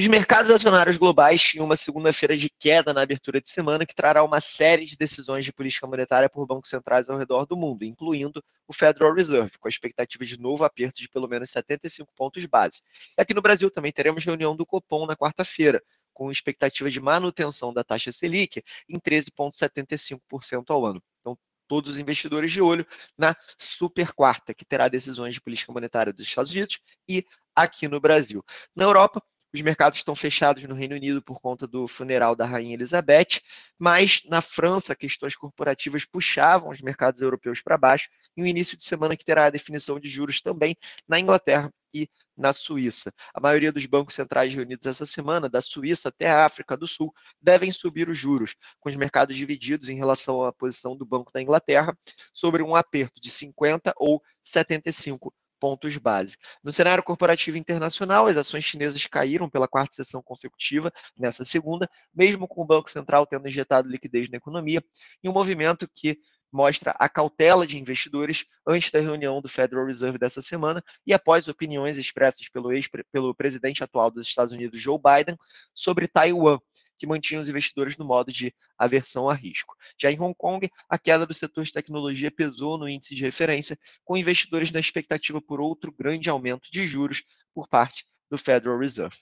Os mercados acionários globais tinham uma segunda-feira de queda na abertura de semana que trará uma série de decisões de política monetária por bancos centrais ao redor do mundo, incluindo o Federal Reserve, com a expectativa de novo aperto de pelo menos 75 pontos base. E aqui no Brasil também teremos reunião do Copom na quarta-feira, com expectativa de manutenção da taxa Selic em 13,75% ao ano. Então, todos os investidores de olho na super quarta, que terá decisões de política monetária dos Estados Unidos e aqui no Brasil. Na Europa, os mercados estão fechados no Reino Unido por conta do funeral da Rainha Elizabeth, mas na França, questões corporativas puxavam os mercados europeus para baixo, e o início de semana que terá a definição de juros também na Inglaterra e na Suíça. A maioria dos bancos centrais reunidos essa semana, da Suíça até a África do Sul, devem subir os juros, com os mercados divididos em relação à posição do Banco da Inglaterra sobre um aperto de 50 ou 75 pontos base. No cenário corporativo internacional, as ações chinesas caíram pela quarta sessão consecutiva nessa segunda, mesmo com o Banco Central tendo injetado liquidez na economia, em um movimento que mostra a cautela de investidores antes da reunião do Federal Reserve dessa semana e após opiniões expressas pelo, ex, pelo presidente atual dos Estados Unidos, Joe Biden, sobre Taiwan, que mantinha os investidores no modo de aversão a risco. Já em Hong Kong, a queda do setor de tecnologia pesou no índice de referência, com investidores na expectativa por outro grande aumento de juros por parte do Federal Reserve.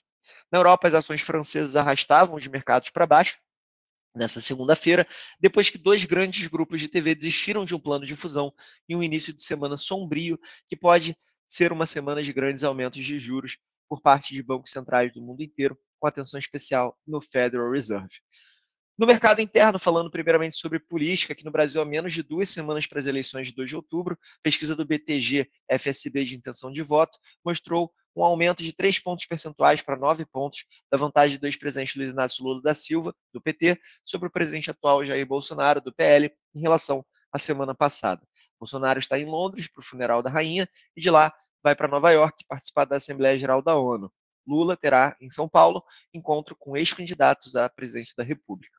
Na Europa, as ações francesas arrastavam os mercados para baixo, nessa segunda-feira, depois que dois grandes grupos de TV desistiram de um plano de fusão em um início de semana sombrio que pode ser uma semana de grandes aumentos de juros por parte de bancos centrais do mundo inteiro, com atenção especial no Federal Reserve. No mercado interno, falando primeiramente sobre política, aqui no Brasil, há menos de duas semanas para as eleições de 2 de outubro, pesquisa do BTG FSB de intenção de voto mostrou um aumento de 3 pontos percentuais para 9 pontos da vantagem do ex-presidente Luiz Inácio Lula da Silva, do PT, sobre o presidente atual Jair Bolsonaro, do PL, em relação à semana passada. Bolsonaro está em Londres para o funeral da rainha e de lá vai para Nova York participar da Assembleia Geral da ONU. Lula terá, em São Paulo, encontro com ex-candidatos à presidência da República.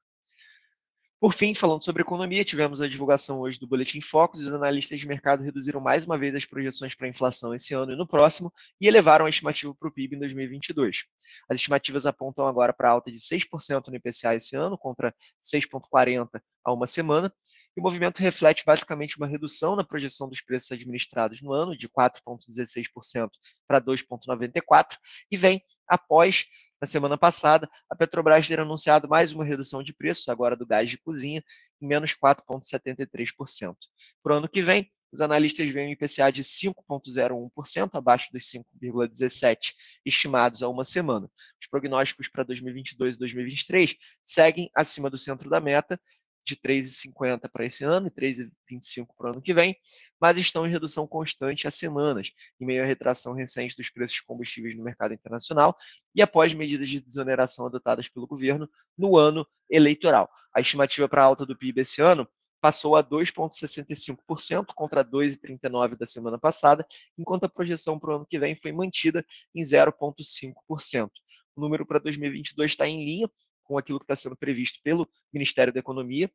Por fim, falando sobre economia, tivemos a divulgação hoje do Boletim Focus e os analistas de mercado reduziram mais uma vez as projeções para a inflação esse ano e no próximo e elevaram a estimativa para o PIB em 2022. As estimativas apontam agora para alta de 6% no IPCA esse ano, contra 6,40% há uma semana, e o movimento reflete basicamente uma redução na projeção dos preços administrados no ano, de 4,16% para 2,94%, e vem após na semana passada, a Petrobras ter anunciado mais uma redução de preços, agora do gás de cozinha, em menos 4,73%. Para o ano que vem, os analistas veem um IPCA de 5,01%, abaixo dos 5,17% estimados há uma semana. Os prognósticos para 2022 e 2023 seguem acima do centro da meta, de 3,50 para esse ano e 3,25 para o ano que vem, mas estão em redução constante há semanas, em meio à retração recente dos preços de combustíveis no mercado internacional e após medidas de desoneração adotadas pelo governo no ano eleitoral. A estimativa para a alta do PIB esse ano passou a 2,65% contra 2,39% da semana passada, enquanto a projeção para o ano que vem foi mantida em 0,5%. O número para 2022 está em linha com aquilo que está sendo previsto pelo Ministério da Economia.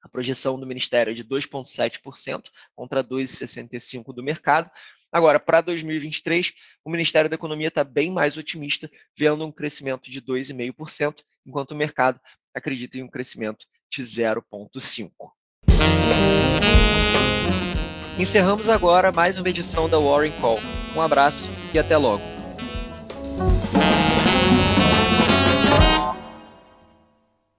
A projeção do Ministério é de 2,7% contra 2,65% do mercado. Agora, para 2023, o Ministério da Economia está bem mais otimista, vendo um crescimento de 2,5%, enquanto o mercado acredita em um crescimento de 0,5%. Encerramos agora mais uma edição da Warren Call. Um abraço e até logo.